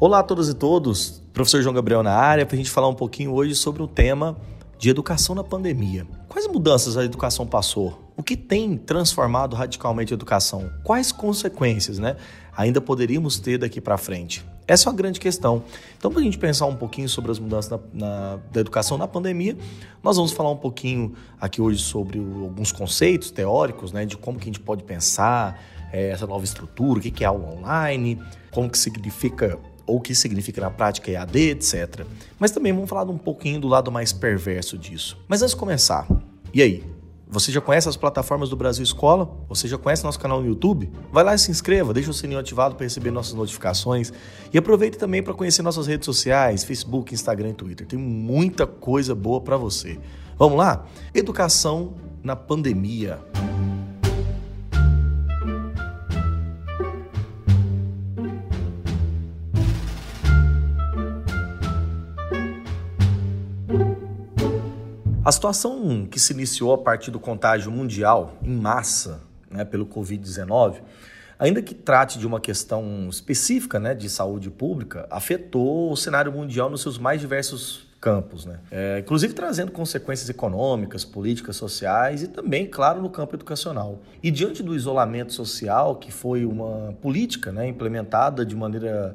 Olá a todos e todos, professor João Gabriel na área, para a gente falar um pouquinho hoje sobre o tema de educação na pandemia. Quais mudanças a educação passou? O que tem transformado radicalmente a educação? Quais consequências, né? Ainda poderíamos ter daqui para frente? Essa é uma grande questão. Então, para a gente pensar um pouquinho sobre as mudanças na, na, da educação na pandemia, nós vamos falar um pouquinho aqui hoje sobre o, alguns conceitos teóricos, né, de como que a gente pode pensar é, essa nova estrutura, o que é aula online, como que significa ou o que significa na prática EAD, etc. Mas também vamos falar um pouquinho do lado mais perverso disso. Mas antes de começar, e aí? Você já conhece as plataformas do Brasil Escola? Você já conhece nosso canal no YouTube? Vai lá e se inscreva, deixa o sininho ativado para receber nossas notificações e aproveite também para conhecer nossas redes sociais, Facebook, Instagram e Twitter. Tem muita coisa boa para você. Vamos lá? Educação na pandemia. A situação que se iniciou a partir do contágio mundial em massa né, pelo Covid-19, ainda que trate de uma questão específica né, de saúde pública, afetou o cenário mundial nos seus mais diversos campos, né? É, inclusive trazendo consequências econômicas, políticas, sociais e também, claro, no campo educacional. E diante do isolamento social, que foi uma política né, implementada de maneira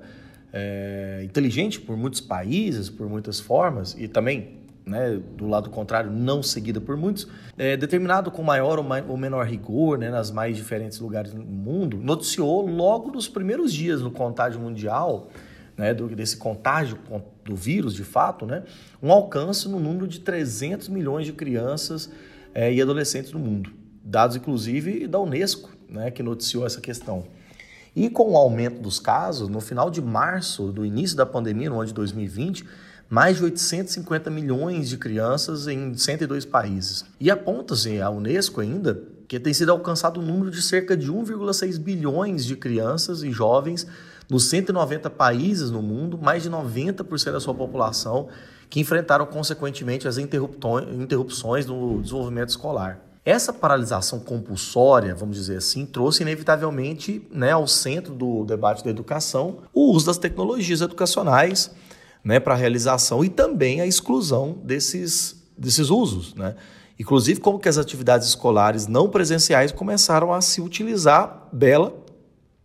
é, inteligente por muitos países, por muitas formas, e também né, do lado contrário, não seguida por muitos, é, determinado com maior ou, menor rigor né, nas mais diferentes lugares do mundo, noticiou logo nos primeiros dias do contágio mundial, né, do, desse contágio do vírus de fato, né, um alcance no número de 300 milhões de crianças é, e adolescentes no mundo. Dados, inclusive, da Unesco, né, que noticiou essa questão. E com o aumento dos casos, no final de março do início da pandemia, no ano de 2020, mais de 850 milhões de crianças em 102 países. E aponta-se a Unesco ainda que tem sido alcançado o um número de cerca de 1,6 bilhões de crianças e jovens nos 190 países no mundo, mais de 90% da sua população, que enfrentaram consequentemente as interrupções no desenvolvimento escolar. Essa paralisação compulsória, vamos dizer assim, trouxe inevitavelmente né, ao centro do debate da educação o uso das tecnologias educacionais né, para a realização e também a exclusão desses, desses usos. Né? Inclusive, como que as atividades escolares não presenciais começaram a se utilizar dela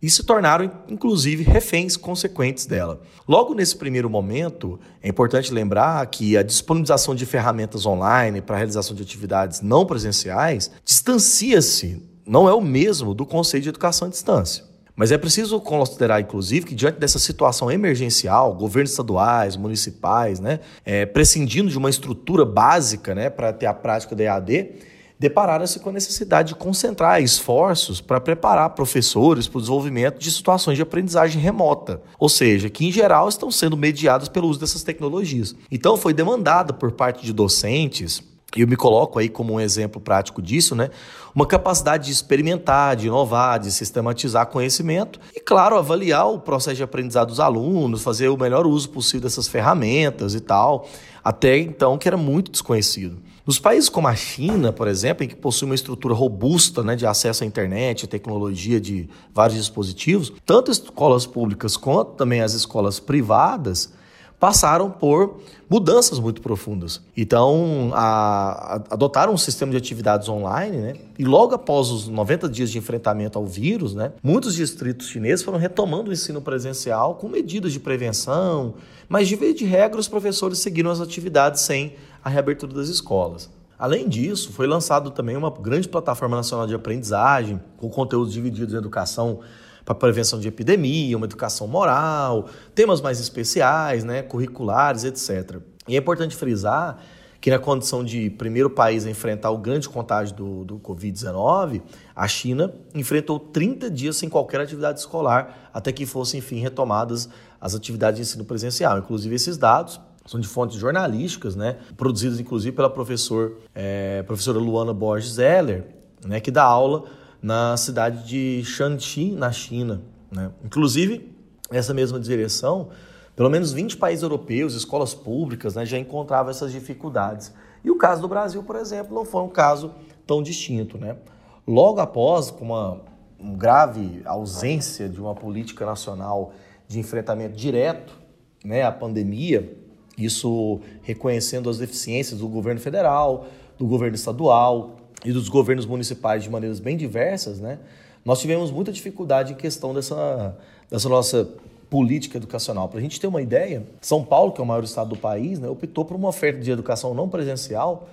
e se tornaram, inclusive, reféns consequentes dela. Logo nesse primeiro momento, é importante lembrar que a disponibilização de ferramentas online para a realização de atividades não presenciais distancia-se, não é o mesmo do conceito de educação à distância. Mas é preciso considerar, inclusive, que diante dessa situação emergencial, governos estaduais, municipais, né, é, prescindindo de uma estrutura básica né, para ter a prática da EAD, depararam-se com a necessidade de concentrar esforços para preparar professores para o desenvolvimento de situações de aprendizagem remota, ou seja, que em geral estão sendo mediadas pelo uso dessas tecnologias. Então foi demandada por parte de docentes, eu me coloco aí como um exemplo prático disso, né? Uma capacidade de experimentar, de inovar, de sistematizar conhecimento e, claro, avaliar o processo de aprendizado dos alunos, fazer o melhor uso possível dessas ferramentas e tal, até então que era muito desconhecido. Nos países como a China, por exemplo, em que possui uma estrutura robusta né, de acesso à internet, tecnologia de vários dispositivos, tanto escolas públicas quanto também as escolas privadas passaram por mudanças muito profundas. Então, a, a, adotaram um sistema de atividades online, né? E logo após os 90 dias de enfrentamento ao vírus, né, muitos distritos chineses foram retomando o ensino presencial com medidas de prevenção, mas de vez de regra os professores seguiram as atividades sem a reabertura das escolas. Além disso, foi lançado também uma grande plataforma nacional de aprendizagem, com conteúdos divididos em educação para prevenção de epidemia, uma educação moral, temas mais especiais, né, curriculares, etc. E é importante frisar que na condição de primeiro país a enfrentar o grande contágio do, do Covid-19, a China enfrentou 30 dias sem qualquer atividade escolar, até que fossem, enfim, retomadas as atividades de ensino presencial. Inclusive, esses dados são de fontes jornalísticas, né, produzidas inclusive pela professor, é, professora Luana Borges Zeller, né, que dá aula na cidade de Shanxi, na China. Né? Inclusive, essa mesma direção, pelo menos 20 países europeus, escolas públicas, né, já encontravam essas dificuldades. E o caso do Brasil, por exemplo, não foi um caso tão distinto. Né? Logo após, com uma grave ausência de uma política nacional de enfrentamento direto né, à pandemia, isso reconhecendo as deficiências do governo federal, do governo estadual e dos governos municipais de maneiras bem diversas, né? Nós tivemos muita dificuldade em questão dessa, dessa nossa política educacional. Para a gente ter uma ideia, São Paulo, que é o maior estado do país, né, optou por uma oferta de educação não presencial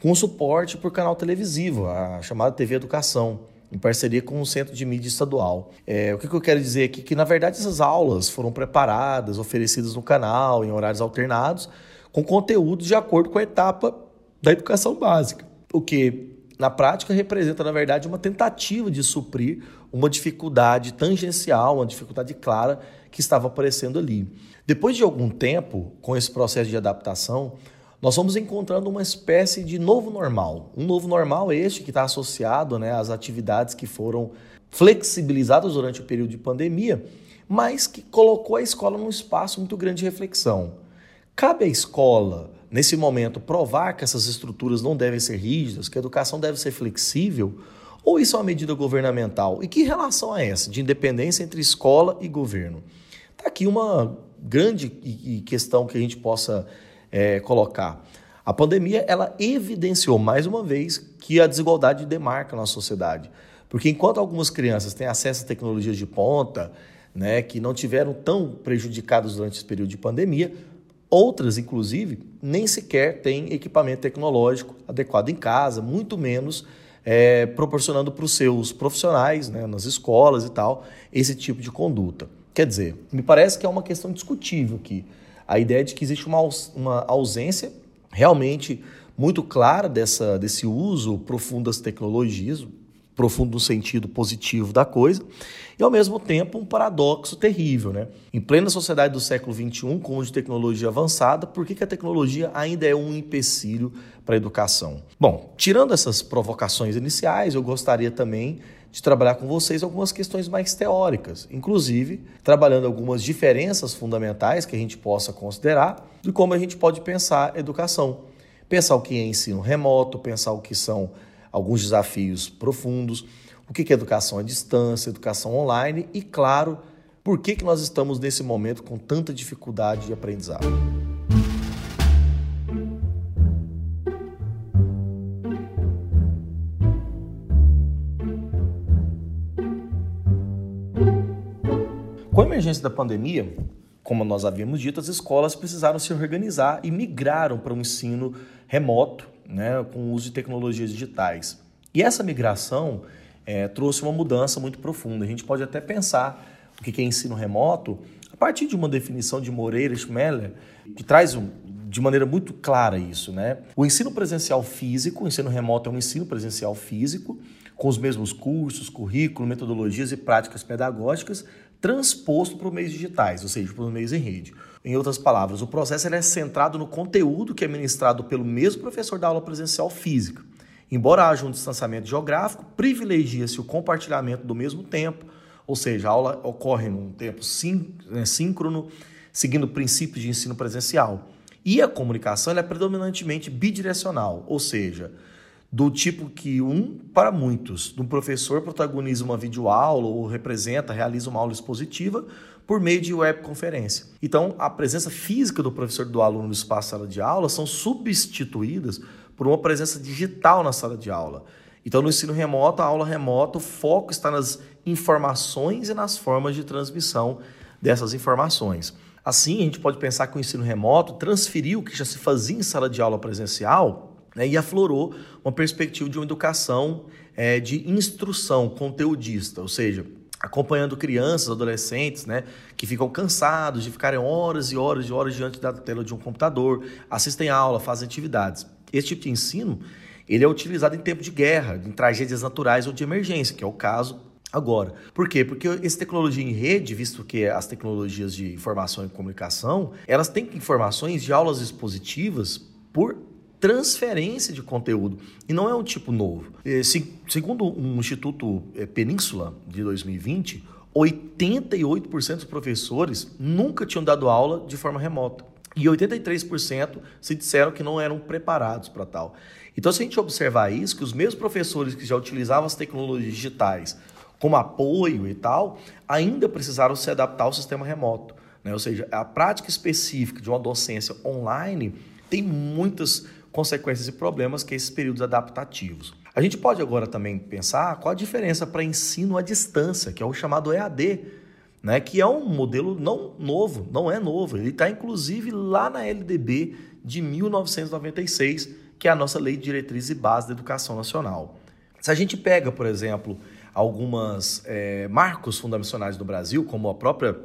com suporte por canal televisivo, a chamada TV Educação, em parceria com o Centro de Mídia Estadual. É, o que, que eu quero dizer aqui? Que, na verdade, essas aulas foram preparadas, oferecidas no canal, em horários alternados, com conteúdos de acordo com a etapa da educação básica. O que, na prática, representa, na verdade, uma tentativa de suprir uma dificuldade tangencial, uma dificuldade clara que estava aparecendo ali. Depois de algum tempo, com esse processo de adaptação, nós vamos encontrando uma espécie de novo normal. Um novo normal este que está associado né, às atividades que foram flexibilizadas durante o período de pandemia, mas que colocou a escola num espaço muito grande de reflexão. Cabe à escola, nesse momento, provar que essas estruturas não devem ser rígidas, que a educação deve ser flexível, ou isso é uma medida governamental? E que relação é essa de independência entre escola e governo? Está aqui uma grande questão que a gente possa é, colocar. A pandemia ela evidenciou mais uma vez que a desigualdade demarca na sociedade. Porque enquanto algumas crianças têm acesso a tecnologias de ponta, né, que não tiveram tão prejudicadas durante esse período de pandemia, outras, inclusive, nem sequer têm equipamento tecnológico adequado em casa, muito menos é, proporcionando para os seus profissionais, né, nas escolas e tal, esse tipo de conduta. Quer dizer, me parece que é uma questão discutível aqui a ideia de que existe uma, uma ausência realmente muito clara dessa, desse uso profundo das tecnologias, profundo no sentido positivo da coisa, e ao mesmo tempo um paradoxo terrível. Né? Em plena sociedade do século XXI, com de tecnologia avançada, por que, que a tecnologia ainda é um empecilho para a educação? Bom, tirando essas provocações iniciais, eu gostaria também de trabalhar com vocês algumas questões mais teóricas, inclusive trabalhando algumas diferenças fundamentais que a gente possa considerar de como a gente pode pensar educação. Pensar o que é ensino remoto, pensar o que são alguns desafios profundos, o que é educação à distância, educação online e, claro, por que, que nós estamos nesse momento com tanta dificuldade de aprendizado. Com a emergência da pandemia, como nós havíamos dito, as escolas precisaram se organizar e migraram para um ensino remoto, né, com o uso de tecnologias digitais. E essa migração é, trouxe uma mudança muito profunda. A gente pode até pensar o que é ensino remoto a partir de uma definição de Moreira Schmeller, que traz um, de maneira muito clara isso. Né? O ensino presencial físico, o ensino remoto é um ensino presencial físico, com os mesmos cursos, currículo, metodologias e práticas pedagógicas, transposto para os meios digitais, ou seja, para os meios em rede. Em outras palavras, o processo é centrado no conteúdo que é ministrado pelo mesmo professor da aula presencial física. Embora haja um distanciamento geográfico, privilegia-se o compartilhamento do mesmo tempo, ou seja, a aula ocorre num tempo né, síncrono, seguindo princípios de ensino presencial. E a comunicação é predominantemente bidirecional, ou seja, do tipo que um para muitos, um professor protagoniza uma videoaula ou representa, realiza uma aula expositiva por meio de webconferência. Então, a presença física do professor do aluno no espaço sala de aula são substituídas por uma presença digital na sala de aula. Então, no ensino remoto, a aula remota, o foco está nas informações e nas formas de transmissão dessas informações. Assim, a gente pode pensar que o ensino remoto transferiu o que já se fazia em sala de aula presencial né, e aflorou uma perspectiva de uma educação é, de instrução conteudista, ou seja, acompanhando crianças, adolescentes, né, que ficam cansados de ficarem horas e horas e horas diante da tela de um computador, assistem aula, fazem atividades. Esse tipo de ensino ele é utilizado em tempo de guerra, em tragédias naturais ou de emergência, que é o caso agora. Por quê? Porque essa tecnologia em rede, visto que as tecnologias de informação e comunicação, elas têm informações de aulas expositivas por transferência de conteúdo. E não é um tipo novo. É, segundo um Instituto é, Península de 2020, 88% dos professores nunca tinham dado aula de forma remota. E 83% se disseram que não eram preparados para tal. Então, se a gente observar isso, que os mesmos professores que já utilizavam as tecnologias digitais como apoio e tal, ainda precisaram se adaptar ao sistema remoto. Né? Ou seja, a prática específica de uma docência online tem muitas consequências e problemas que esses períodos adaptativos. A gente pode agora também pensar qual a diferença para ensino à distância, que é o chamado EAD, né, que é um modelo não novo, não é novo, ele está inclusive lá na LDB de 1996, que é a nossa Lei de Diretriz e Base da Educação Nacional. Se a gente pega, por exemplo, algumas é, marcos fundacionais do Brasil, como a própria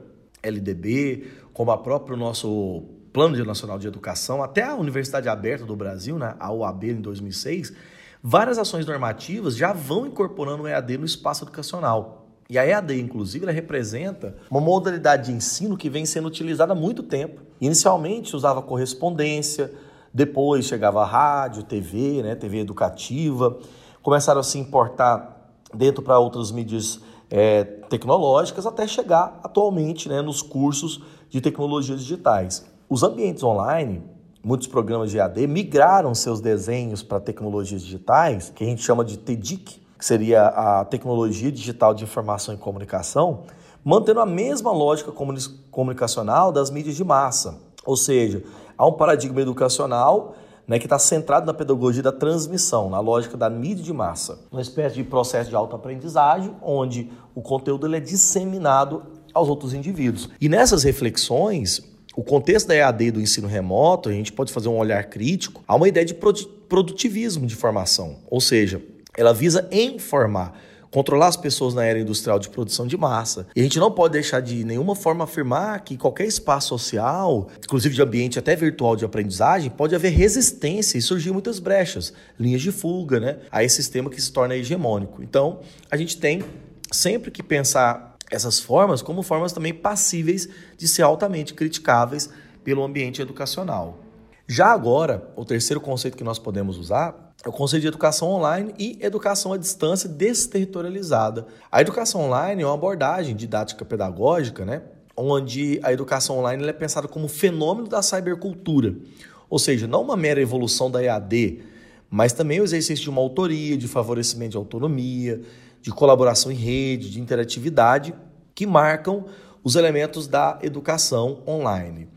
LDB, como a próprio nosso Plano Nacional de Educação, até a Universidade Aberta do Brasil, né, a UAB em 2006, várias ações normativas já vão incorporando o EAD no espaço educacional. E a EAD, inclusive, ela representa uma modalidade de ensino que vem sendo utilizada há muito tempo. Inicialmente usava correspondência, depois chegava a rádio, TV, né, TV educativa, começaram a se importar dentro para outras mídias é, tecnológicas, até chegar atualmente né, nos cursos de tecnologias digitais. Os ambientes online, muitos programas de EAD, migraram seus desenhos para tecnologias digitais, que a gente chama de TDIC, que seria a tecnologia digital de informação e comunicação, mantendo a mesma lógica comunicacional das mídias de massa. Ou seja, há um paradigma educacional né, que está centrado na pedagogia da transmissão, na lógica da mídia de massa. Uma espécie de processo de autoaprendizagem, onde o conteúdo ele é disseminado aos outros indivíduos. E nessas reflexões, o contexto da EAD do ensino remoto, a gente pode fazer um olhar crítico a uma ideia de produtivismo de formação, ou seja, ela visa informar, controlar as pessoas na era industrial de produção de massa. E a gente não pode deixar de nenhuma forma afirmar que qualquer espaço social, inclusive de ambiente até virtual de aprendizagem, pode haver resistência e surgir muitas brechas, linhas de fuga, né, a esse sistema que se torna hegemônico. Então, a gente tem sempre que pensar essas formas como formas também passíveis de ser altamente criticáveis pelo ambiente educacional. Já agora, o terceiro conceito que nós podemos usar é o conceito de educação online e educação à distância desterritorializada. A educação online é uma abordagem didática pedagógica, né, onde a educação online é pensada como fenômeno da cybercultura, ou seja, não uma mera evolução da EAD, mas também o exercício de uma autoria, de favorecimento de autonomia, de colaboração em rede, de interatividade, que marcam os elementos da educação online.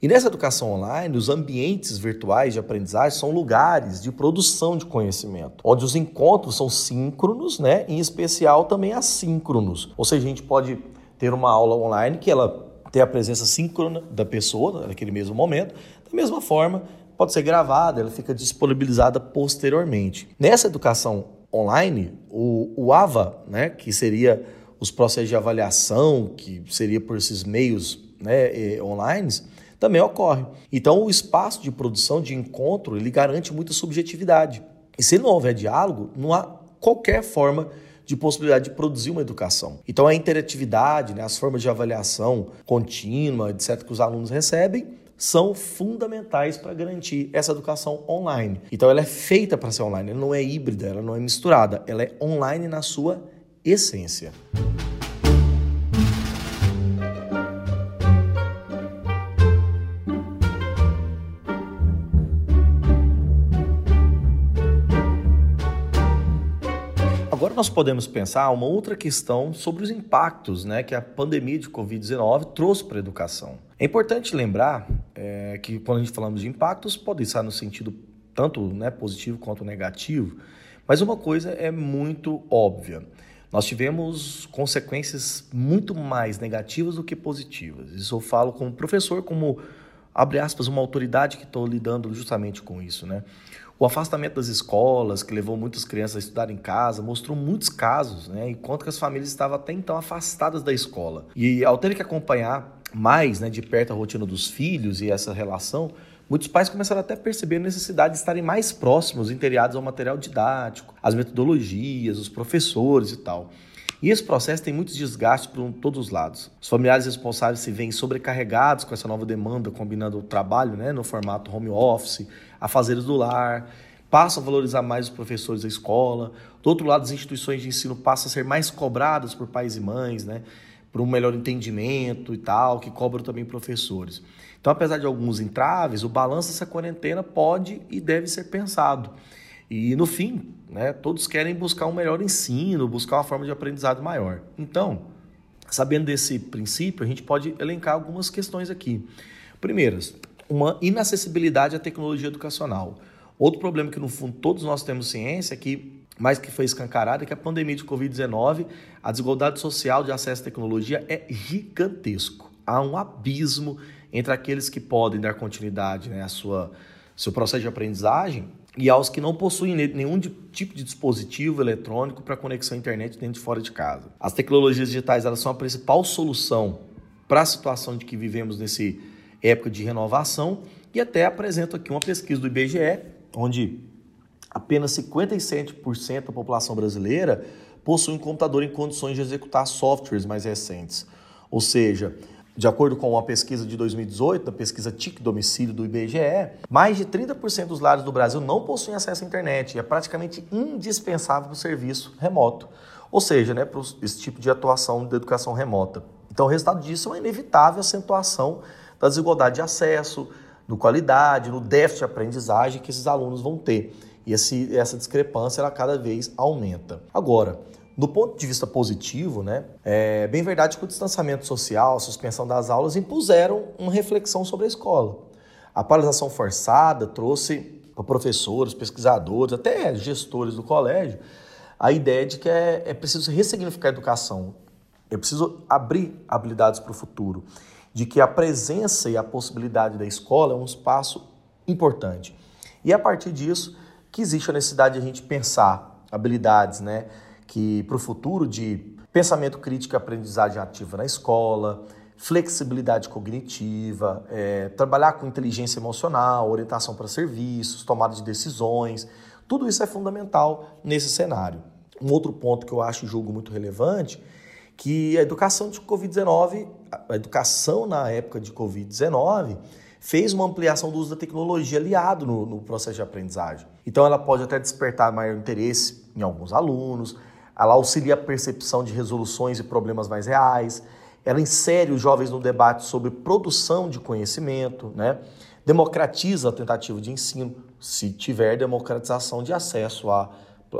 E nessa educação online, os ambientes virtuais de aprendizagem são lugares de produção de conhecimento, onde os encontros são síncronos, né? Em especial também assíncronos. Ou seja, a gente pode ter uma aula online que ela tem a presença síncrona da pessoa naquele mesmo momento, da mesma forma pode ser gravada, ela fica disponibilizada posteriormente. Nessa educação online, o, o AVA, né, que seria os processos de avaliação, que seria por esses meios né, online, também ocorre. Então, o espaço de produção, de encontro, ele garante muita subjetividade. E se não houver diálogo, não há qualquer forma de possibilidade de produzir uma educação. Então, a interatividade, né, as formas de avaliação contínua, etc., que os alunos recebem, são fundamentais para garantir essa educação online. Então, ela é feita para ser online, ela não é híbrida, ela não é misturada, ela é online na sua essência. nós podemos pensar uma outra questão sobre os impactos né, que a pandemia de Covid-19 trouxe para a educação. É importante lembrar é, que quando a gente falamos de impactos, pode estar no sentido tanto né, positivo quanto negativo, mas uma coisa é muito óbvia. Nós tivemos consequências muito mais negativas do que positivas. Isso eu falo como professor, como, abre aspas, uma autoridade que estou lidando justamente com isso. Né? O afastamento das escolas, que levou muitas crianças a estudar em casa, mostrou muitos casos, né? Enquanto que as famílias estavam até então afastadas da escola. E ao ter que acompanhar mais né, de perto a rotina dos filhos e essa relação, muitos pais começaram até a perceber a necessidade de estarem mais próximos, inteirados ao material didático, às metodologias, os professores e tal. E esse processo tem muitos desgastes por todos os lados. Os familiares responsáveis se veem sobrecarregados com essa nova demanda, combinando o trabalho né, no formato home office, afazeres do lar, passam a valorizar mais os professores da escola. Do outro lado, as instituições de ensino passam a ser mais cobradas por pais e mães, né? Por um melhor entendimento e tal, que cobram também professores. Então, apesar de alguns entraves, o balanço dessa quarentena pode e deve ser pensado. E no fim, né, todos querem buscar um melhor ensino, buscar uma forma de aprendizado maior. Então, sabendo desse princípio, a gente pode elencar algumas questões aqui. Primeiras, uma inacessibilidade à tecnologia educacional. Outro problema que, no fundo, todos nós temos ciência é que, mais que foi escancarado, é que a pandemia de Covid-19, a desigualdade social de acesso à tecnologia é gigantesco. Há um abismo entre aqueles que podem dar continuidade né, à sua seu processo de aprendizagem e aos que não possuem nenhum tipo de dispositivo eletrônico para conexão à internet dentro e fora de casa. As tecnologias digitais elas são a principal solução para a situação de que vivemos nesse época de renovação e até apresento aqui uma pesquisa do IBGE, onde apenas 57% da população brasileira possui um computador em condições de executar softwares mais recentes. Ou seja, de acordo com uma pesquisa de 2018, da pesquisa TIC Domicílio do IBGE, mais de 30% dos lares do Brasil não possuem acesso à internet e é praticamente indispensável para o serviço remoto, ou seja, né, para esse tipo de atuação de educação remota. Então, o resultado disso é uma inevitável acentuação da desigualdade de acesso, no qualidade, no déficit de aprendizagem que esses alunos vão ter. E esse, essa discrepância ela cada vez aumenta. Agora, do ponto de vista positivo, né, é bem verdade que o distanciamento social, a suspensão das aulas impuseram uma reflexão sobre a escola. A paralisação forçada trouxe para professores, pesquisadores, até gestores do colégio, a ideia de que é, é preciso ressignificar a educação, é preciso abrir habilidades para o futuro, de que a presença e a possibilidade da escola é um espaço importante. E a partir disso que existe a necessidade de a gente pensar habilidades, né? que para o futuro de pensamento crítico e aprendizagem ativa na escola, flexibilidade cognitiva, é, trabalhar com inteligência emocional, orientação para serviços, tomada de decisões, tudo isso é fundamental nesse cenário. Um outro ponto que eu acho e julgo muito relevante, que a educação de Covid-19, a educação na época de Covid-19, fez uma ampliação do uso da tecnologia aliado no, no processo de aprendizagem. Então ela pode até despertar maior interesse em alguns alunos, ela auxilia a percepção de resoluções e problemas mais reais, ela insere os jovens no debate sobre produção de conhecimento, né? democratiza a tentativa de ensino, se tiver democratização de acesso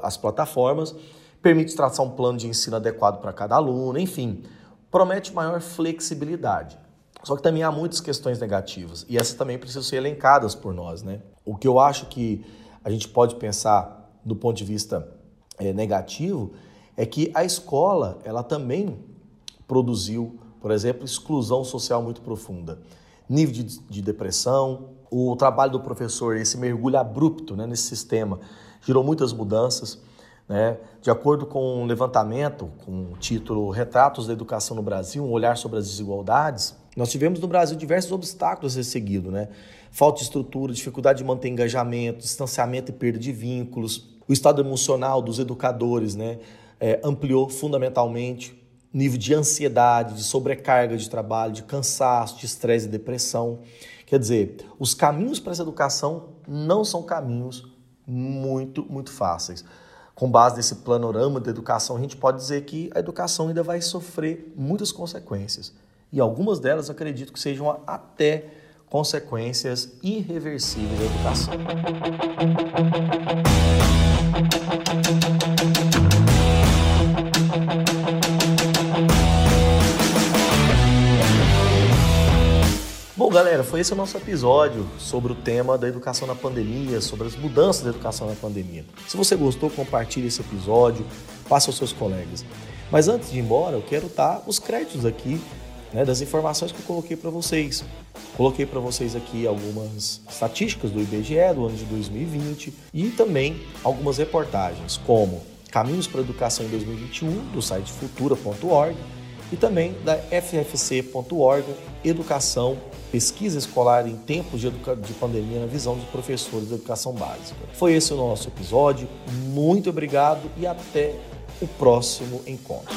às plataformas, permite traçar um plano de ensino adequado para cada aluno, enfim, promete maior flexibilidade. Só que também há muitas questões negativas e essas também precisam ser elencadas por nós. Né? O que eu acho que a gente pode pensar do ponto de vista é, negativo é que a escola ela também produziu, por exemplo, exclusão social muito profunda, nível de, de depressão, o trabalho do professor, esse mergulho abrupto né, nesse sistema, gerou muitas mudanças. Né? De acordo com um levantamento com o título Retratos da Educação no Brasil, um olhar sobre as desigualdades, nós tivemos no Brasil diversos obstáculos a ser seguido, né? Falta de estrutura, dificuldade de manter engajamento, distanciamento e perda de vínculos, o estado emocional dos educadores, né? é, ampliou fundamentalmente nível de ansiedade, de sobrecarga de trabalho, de cansaço, de estresse e depressão. Quer dizer, os caminhos para essa educação não são caminhos muito, muito fáceis. Com base nesse panorama da educação, a gente pode dizer que a educação ainda vai sofrer muitas consequências. E algumas delas acredito que sejam até consequências irreversíveis da educação. Bom, galera, foi esse o nosso episódio sobre o tema da educação na pandemia, sobre as mudanças da educação na pandemia. Se você gostou, compartilhe esse episódio, passe aos seus colegas. Mas antes de ir embora, eu quero dar os créditos aqui né, das informações que eu coloquei para vocês. Coloquei para vocês aqui algumas estatísticas do IBGE do ano de 2020 e também algumas reportagens, como Caminhos para a Educação em 2021, do site futura.org, e também da ffc.org, Educação pesquisa escolar em tempos de, de, pandemia na visão dos professores da educação básica. Foi esse o nosso episódio. Muito obrigado e até o próximo encontro.